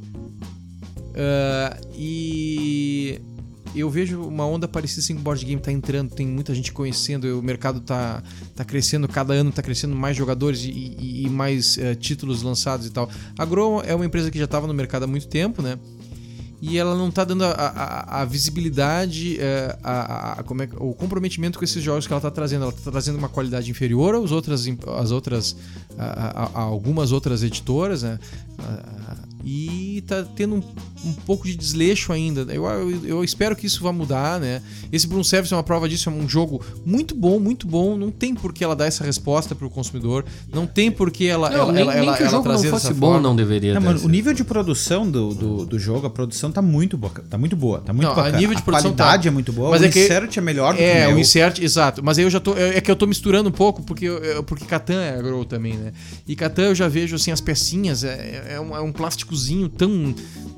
Ah, e eu vejo uma onda parecida assim com board game tá entrando, tem muita gente conhecendo, o mercado tá, tá crescendo, cada ano tá crescendo mais jogadores e, e- e mais eh, títulos lançados e tal. A Grow é uma empresa que já estava no mercado há muito tempo, né? E ela não tá dando a, a- a visibilidade, eh, a, como é o comprometimento com esses jogos que ela tá trazendo. Ela tá trazendo uma qualidade inferior às outras, às outras algumas outras editoras, né? E tá tendo um, um pouco de desleixo ainda. Eu, eu, eu espero que isso vá mudar, né? Esse Bloom Service é uma prova disso, é um jogo muito bom, muito bom. Não tem por que ela dar essa resposta pro consumidor. Não tem por que ela, Não, ela, nem, ela, nem ela, que o ela jogo não trazer fosse bom, forma. não deveria Não, ter mano, sido. o nível de produção do, do, do jogo, a produção tá muito boa. Tá muito boa, tá muito Não, a nível de produção qualidade tá. é muito boa, Mas o é que- insert é melhor do que É, o o meu. insert, exato. Mas aí eu já tô. É é que eu tô misturando um pouco, porque, eu- porque Catan é grow também, né? E Catan eu já vejo assim, as pecinhas, é, é, um, é um tão.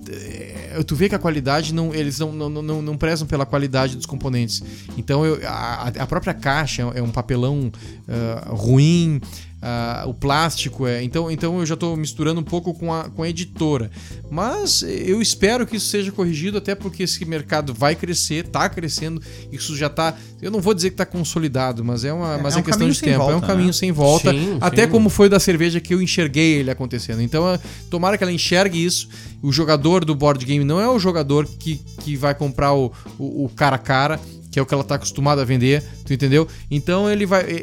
é, tu vê que a qualidade não. Eles não, não, não, não prezam pela qualidade dos componentes. Então eu, a, a própria caixa é um papelão ah, ruim. Ah, o plástico é. Então, então eu já estou misturando um pouco com a, com a editora. Mas eu espero que isso seja corrigido, até porque esse mercado vai crescer, tá crescendo. Isso já tá. Eu não vou dizer que tá consolidado, mas é uma É, mas é é, um questão de tempo. é um volta, caminho né? sem volta. Sim, até sim. como foi da cerveja que eu enxerguei ele acontecendo. Então, eh, tomara que ela enxergue isso. O jogador do board game não é o jogador que, que vai comprar o, o, o cara a cara, que é o que ela tá acostumada a vender, tu entendeu? Então ele vai. e-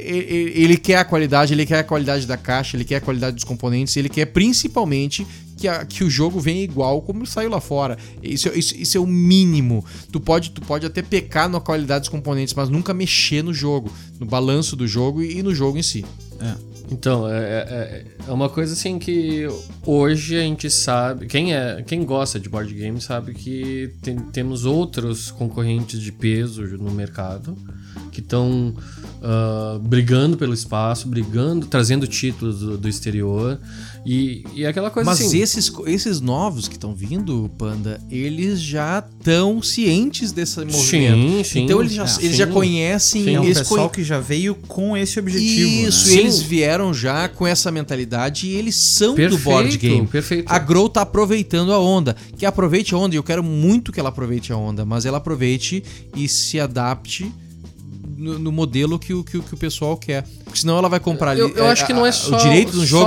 e- Ele quer a qualidade, ele quer a qualidade da caixa, ele quer a qualidade dos componentes, ele quer principalmente que, a- que o jogo venha igual como saiu lá fora. Isso, isso, isso é o mínimo. Tu pode, tu pode até pecar na qualidade dos componentes, mas nunca mexer no jogo, no balanço do jogo e, e no jogo em si. Então, é, é, é uma coisa assim que hoje a gente sabe, quem é, quem gosta de board game sabe que tem- temos outros concorrentes de peso no mercado que estão brigando pelo espaço, brigando, trazendo títulos do, do exterior e, e aquela coisa Mas assim. esses, esses novos que estão vindo, Panda, eles já estão cientes desse movimento. Sim, sim. então eles já, É, eles já sim. conhecem. Sim, É um eles pessoal conhe- que já veio com esse objetivo. Isso, né? Eles vieram já com essa mentalidade e eles são do Perfeito, board game. perfeito. A Grow tá aproveitando a onda. Que aproveite a onda, e eu quero muito que ela aproveite a onda, mas ela aproveite e se adapte no, no modelo que o, que, o- que o pessoal quer. Porque senão ela vai comprar ali. Eu- eu acho que não é só- O direito do jogo.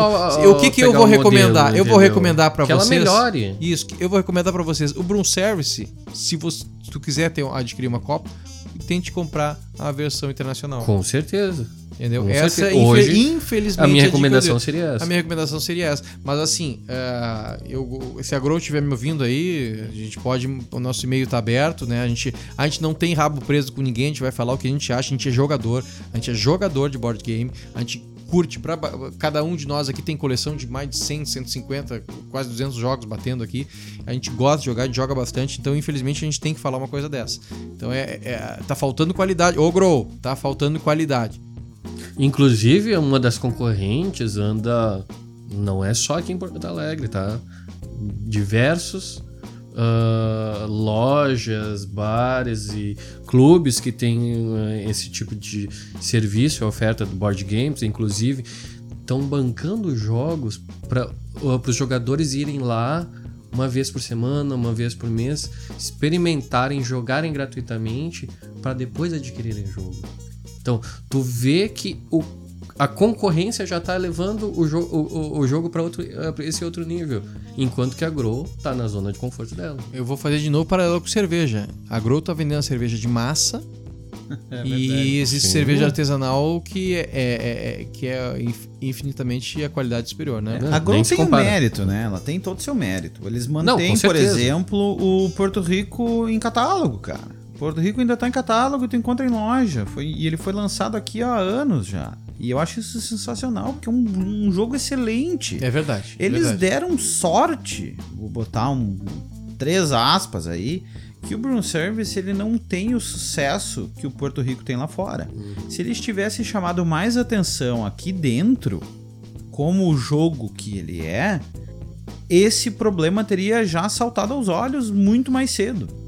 o que, que eu vou recomendar? modelo, eu vou recomendar pra Que ela vocês. melhore. Isso, eu vou recomendar pra vocês. O Broom Service, se, você, se tu quiser ter, adquirir uma copa, tente comprar a versão internacional. Com certeza. Entendeu? Com Essa, certeza. Hoje, infelizmente, A minha é recomendação de- seria essa. a minha recomendação seria essa. Mas assim, eh, eu, se a Grow estiver me ouvindo aí, a gente pode. O nosso e-mail tá aberto, né? A gente, a gente não tem rabo preso com ninguém, a gente vai falar o que a gente acha. A gente é jogador, a gente é jogador de board game, a gente curte. Pra, cada um de nós aqui tem coleção de mais de 100, 150, quase 200 jogos batendo aqui. A gente gosta de jogar, a gente joga bastante. Então, infelizmente, a gente tem que falar uma coisa dessa. Então, é, é- tá faltando qualidade. Ô, Grow, tá faltando qualidade. Inclusive, uma das concorrentes anda. Não é só aqui em Porto Alegre, tá? Diversos ah, lojas, bares e clubes que têm ah, esse tipo de serviço, oferta do board games, inclusive, estão bancando jogos para os jogadores irem lá uma vez por semana, uma vez por mês, experimentarem, jogarem gratuitamente para depois adquirirem jogo. Então, tu vê que o, a concorrência já tá levando o, jo o, o jogo para esse outro nível, enquanto que a Grow tá na zona de conforto dela. Eu vou fazer de novo paralelo com cerveja. A Grow tá vendendo a cerveja de massa É e existe Sim. cerveja artesanal que é, é- é- que é inf- infinitamente a qualidade superior, né? Não, A Grow tem um compara. mérito, né? Ela tem todo o seu mérito. Eles Não, mantêm, com por exemplo, o Porto Rico em catálogo, cara. Porto Rico ainda tá em catálogo, tu encontra em loja. Foi, e ele foi lançado aqui há anos já. E eu acho isso sensacional, porque é um, um jogo excelente. É verdade. Eles verdade. deram sorte, vou botar um três aspas aí, que o Broom Service ele não tem o sucesso que o Porto Rico tem lá fora. Se eles tivessem chamado mais atenção aqui dentro, como o jogo que ele é, esse problema teria já saltado aos olhos muito mais cedo.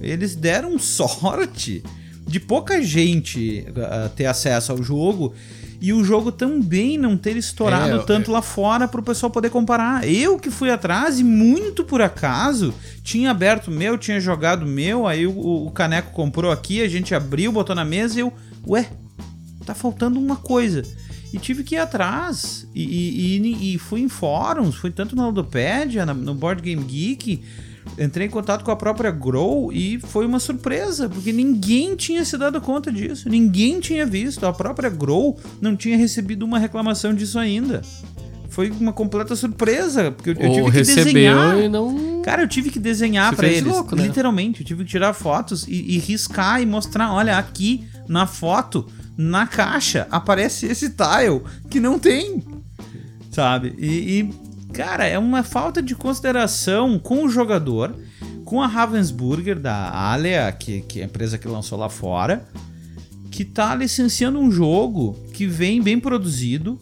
Eles deram sorte de pouca gente ah, ter acesso ao jogo e o jogo também não ter estourado É, tanto lá fora para o pessoal poder comparar. Eu que fui atrás e muito por acaso tinha aberto meu, tinha jogado meu, aí o, o Caneco comprou aqui, a gente abriu, botou na mesa e eu, ué, tá faltando uma coisa. E tive que ir atrás. E, e, e- e fui em fóruns, fui tanto na Ludopédia, na- no Board Game Geek. Entrei em contato com a própria Grow e foi uma surpresa, porque ninguém tinha se dado conta disso. Ninguém tinha visto. A própria Grow não tinha recebido uma reclamação disso ainda. Foi uma completa surpresa, porque eu, eu tive que desenhar. e não. Cara, eu tive que desenhar fez eles. louco, né? Literalmente, eu tive que tirar fotos e, e riscar e mostrar. Olha, aqui na foto, na caixa, aparece esse tile que não tem. Sabe? E, e, cara, é uma falta de consideração com o jogador, com a Ravensburger da Alia, que, que é a empresa que lançou lá fora, que tá licenciando um jogo que vem bem produzido,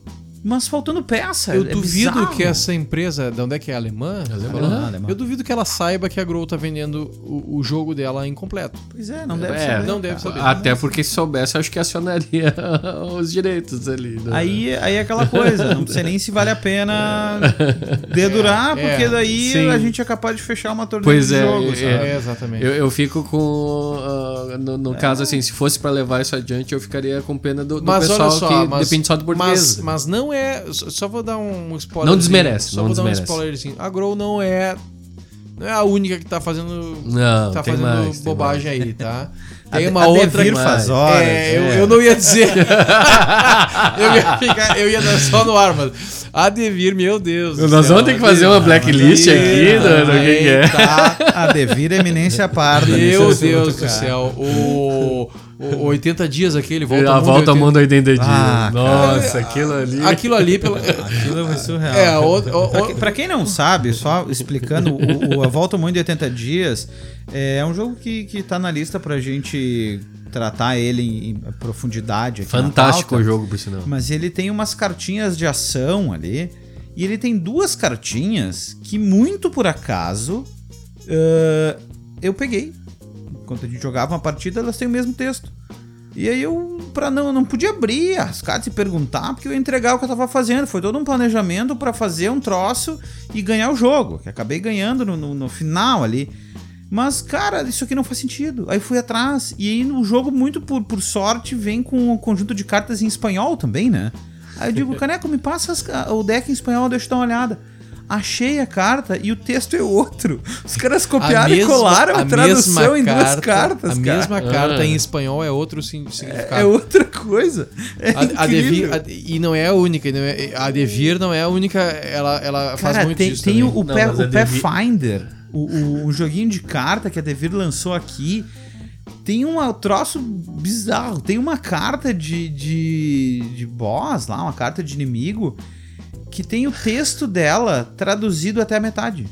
mas faltando peça. Eu É duvido bizarro. que essa empresa, de onde é que é alemã? Alemã. Alemã, alemã. Eu duvido que ela saiba que a Grow tá vendendo o, o jogo dela incompleto. Pois é, não deve É, saber. não deve saber. Até porque se soubesse, acho que acionaria os direitos ali. né? Aí, aí é aquela coisa, não sei nem se vale a pena dedurar, É, porque é, daí sim. a gente é capaz de fechar uma torneira Pois de é, jogo, é, sabe? É, exatamente. Eu, eu fico com. ah, no no caso, assim, se fosse pra levar isso adiante, eu ficaria com pena do, do Mas pessoal olha só, que mas, depende só do português. mas, mas não é. Só só vou dar um spoiler. Não desmerece, Só não vou dar um desmerece. spoilerzinho. A Grow não é. Não é a única que tá fazendo. Não, tá tem fazendo mais, tem bobagem aí, tá? Tem uma a outra Devir que- faz horas. É, eu, é. eu não ia dizer. eu ia ficar, eu ia dar só no ar, mas. A Devir, meu Deus. do Nós céu, vamos ter que fazer uma blacklist aqui, né, do que que é. Tá. A Devir é eminência parda. Meu Deus do céu. O, o 80 dias aquele, volta a ao mundo volta ao 80 mundo 80 dias. Ah, Nossa, aquilo ali. Aquilo ali, pela... Aquilo foi surreal. É, o, o, Pra, o- que- pra quem não sabe, só explicando, o, o A Volta ao Mundo de 80 Dias é um jogo que, que tá na lista pra gente tratar ele em, em profundidade. Aqui na Fantástico pauta. o jogo, por sinal. Mas ele tem umas cartinhas de ação ali. E ele tem duas cartinhas que, muito por acaso, eh, eu peguei. Enquanto a gente jogava uma partida, elas têm o mesmo texto. E aí eu, pra não, eu não podia abrir as cartas e perguntar, porque eu ia entregar o que eu tava fazendo. Foi todo um planejamento pra fazer um troço e ganhar o jogo. Que acabei ganhando no, no, no final ali. Mas, cara, isso aqui não faz sentido. Aí fui atrás. E aí o jogo, muito por, por sorte, vem com um conjunto de cartas em espanhol também, né? Aí eu digo, Caneco, me passa as o deck em espanhol, deixa eu dar uma olhada. Achei a carta e o texto é outro. Os caras copiaram e colaram a, tradução em duas cartas, A cara. mesma carta Ah. em espanhol é outro sim- significado. É outra coisa. É A, a Devir, a- e não é a única, não é- a Devir não é a única, ela, ela faz Cara, muito tem, disso tem o, também. o, Não, Pé- o Devir- Pathfinder, o, o, o joguinho de carta que a Devir lançou aqui. Tem um troço bizarro. Tem uma carta de, de, de boss lá, uma carta de inimigo, que tem o texto dela traduzido até a metade.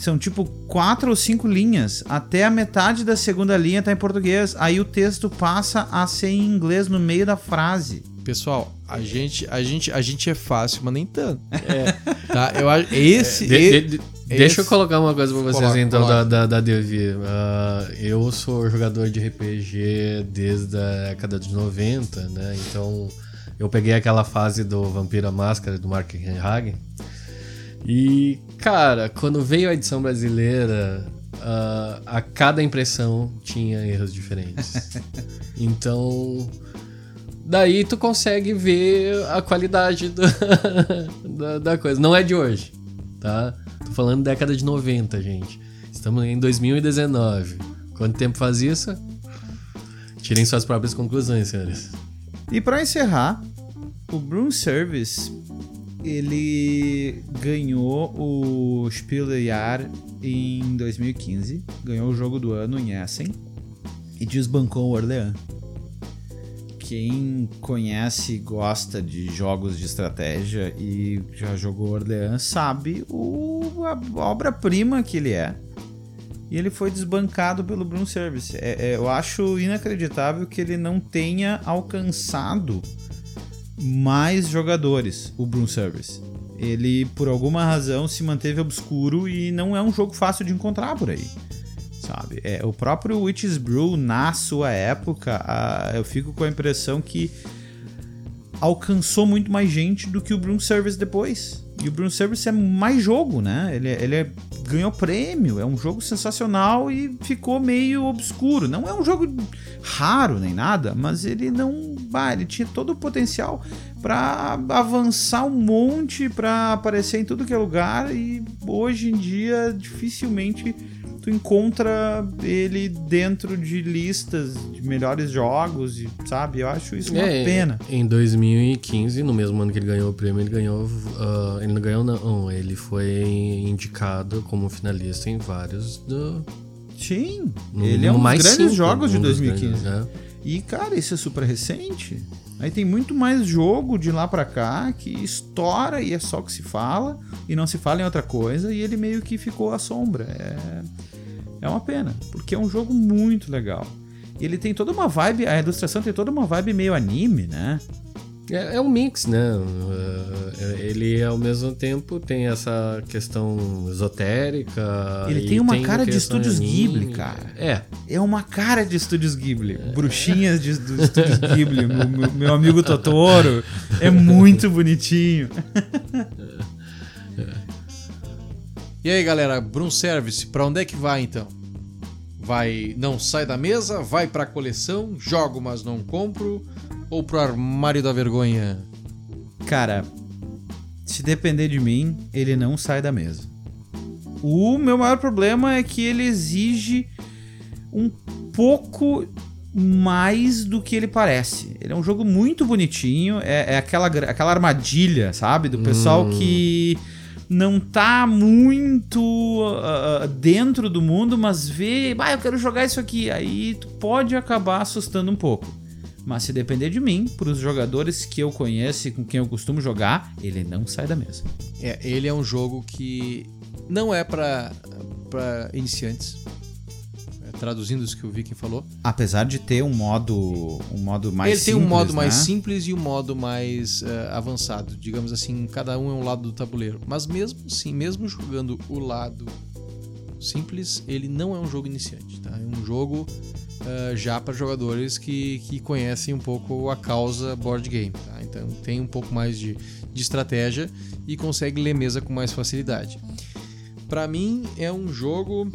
São tipo quatro ou cinco linhas. Até a metade da segunda linha tá em português. Aí o texto passa a ser em inglês no meio da frase. Pessoal, a gente, a gente, a gente é fácil, mas nem tanto. Tá? Eu acho esse, De- e- de- de- deixa eu esse- colocar uma coisa pra vocês Coloca, então coloca. da, da, da Devir. Ah, eu sou jogador de RPG desde a década de 90, né? Então eu peguei aquela fase do Vampiro à Máscara do Mark Hagen. E, cara, quando veio a edição brasileira, uh, a cada impressão tinha erros diferentes. então, daí tu consegue ver a qualidade do, da, da, coisa. Não é de hoje, tá? Tô falando década de 90, gente. Estamos em 2019. Quanto tempo faz isso? Tirem suas próprias conclusões, senhores. E para encerrar, o Broom Service ele ganhou o Spiel des Jahres em 2015, ganhou o jogo do ano em Essen e desbancou o Orleans. Quem conhece e gosta de jogos de estratégia e já jogou Orleans sabe o, a obra-prima que ele é. E ele foi desbancado pelo Broom Service. É, é, eu acho inacreditável que ele não tenha alcançado mais jogadores, o Broom Service. Ele, por alguma razão, se manteve obscuro e não é um jogo fácil de encontrar por aí. Sabe? É, o próprio Witch's Brew, na sua época, a, eu fico com a impressão que alcançou muito mais gente do que o Broom Service depois. E o Broom Service é mais jogo, né? Ele, ele é, ganhou prêmio, é um jogo sensacional e ficou meio obscuro. Não é um jogo raro nem nada, mas ele não. Bah, ele tinha todo o potencial para avançar um monte, para aparecer em tudo que é lugar e hoje em dia dificilmente tu encontra ele dentro de listas de melhores jogos, e, sabe? Eu acho isso uma é, pena. Em 2015, no mesmo ano que ele ganhou o prêmio, ele ganhou. Uh, ele não ganhou, não. Ele foi indicado como finalista em vários do. Sim, no, ele é um dos grandes cinco, jogos de 2015. Grandes? E, cara, isso é super recente. Aí tem muito mais jogo de lá para cá que estoura e é só o que se fala e não se fala em outra coisa e ele meio que ficou à sombra. É, é uma pena, porque é um jogo muito legal. Ele tem toda uma vibe, a ilustração tem toda uma vibe meio anime, né? É, é um mix, né? Uh, ele ao mesmo tempo tem essa questão esotérica. Ele tem uma tem cara de estúdios Ghibli, cara. É. É uma cara de estúdios Ghibli. É. Bruxinhas de, dos estúdios Ghibli. meu, meu, amigo Totoro. É muito bonitinho. E aí, galera, Brum Service, pra onde é que vai então? Vai, não sai da mesa, vai pra coleção, jogo mas não compro ou pro armário da vergonha? Cara, se depender de mim, ele não sai da mesa. O meu maior problema é que ele exige um pouco mais do que ele parece. Ele é um jogo muito bonitinho, é, é aquela, aquela armadilha, sabe? Do pessoal hum. que não tá muito uh, dentro do mundo, mas vê, ah, eu quero jogar isso aqui. Aí tu pode acabar assustando um pouco. Mas se depender de mim, para os jogadores que eu conheço e com quem eu costumo jogar, ele não sai da mesa. É, ele é um jogo que não é para iniciantes. Traduzindo isso que o Viking falou. Apesar de ter um modo, um modo mais Ele simples, tem um modo né? mais simples e um modo mais uh, avançado. Digamos assim, cada um é um lado do tabuleiro. Mas mesmo assim, mesmo jogando o lado simples, ele não é um jogo iniciante. Tá? É um jogo uh, já para jogadores que, que conhecem um pouco a causa board game. Tá? Então tem um pouco mais de, de estratégia e consegue ler mesa com mais facilidade. Para mim é um jogo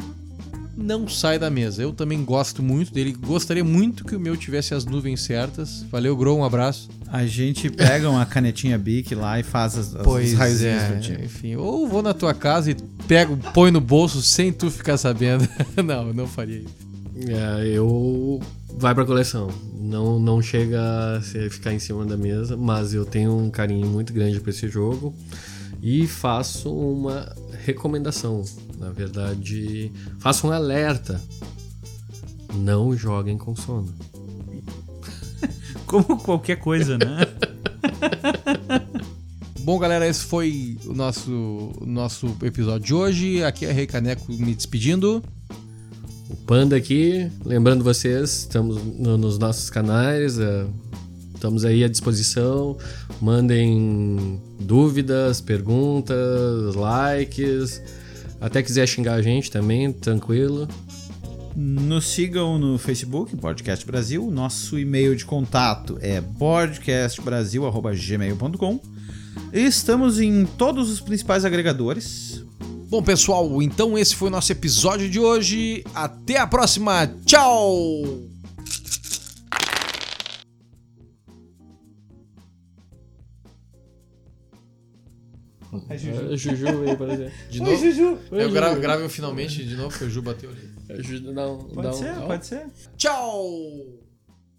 não sai da mesa. Eu também gosto muito dele. Gostaria muito que o meu tivesse as nuvens certas. Valeu, Gro, um abraço. A gente pega uma canetinha Bic lá e faz as, as pois raios é, Enfim, ou vou na tua casa e pego, põe no bolso sem tu ficar sabendo. não, eu não faria isso. É, eu vai pra coleção. Não, não chega a ficar em cima da mesa, mas eu tenho um carinho muito grande para esse jogo e faço uma recomendação. Na verdade, faço um alerta. Não joguem com sono. Como qualquer coisa, né? Bom, galera, esse foi o nosso, nosso episódio de hoje. Aqui é Rei Caneco me despedindo. O Panda aqui, lembrando vocês, estamos no, nos nossos canais, uh, estamos aí à disposição. Mandem dúvidas, perguntas, likes. Até quiser xingar a gente também, tranquilo. Nos sigam no Facebook, Podcast Brasil. Nosso e-mail de contato é podcastbrasil.gmail.com. Estamos em todos os principais agregadores. Bom, pessoal, então esse foi o nosso episódio de hoje. Até a próxima. Tchau! É, Juju veio aparecer. De novo? Juju. Oi, Eu gravo, Juju. gravo finalmente de novo, porque o Ju bateu ali. É, Ju- Não, Pode não, ser, não. pode ser. Tchau!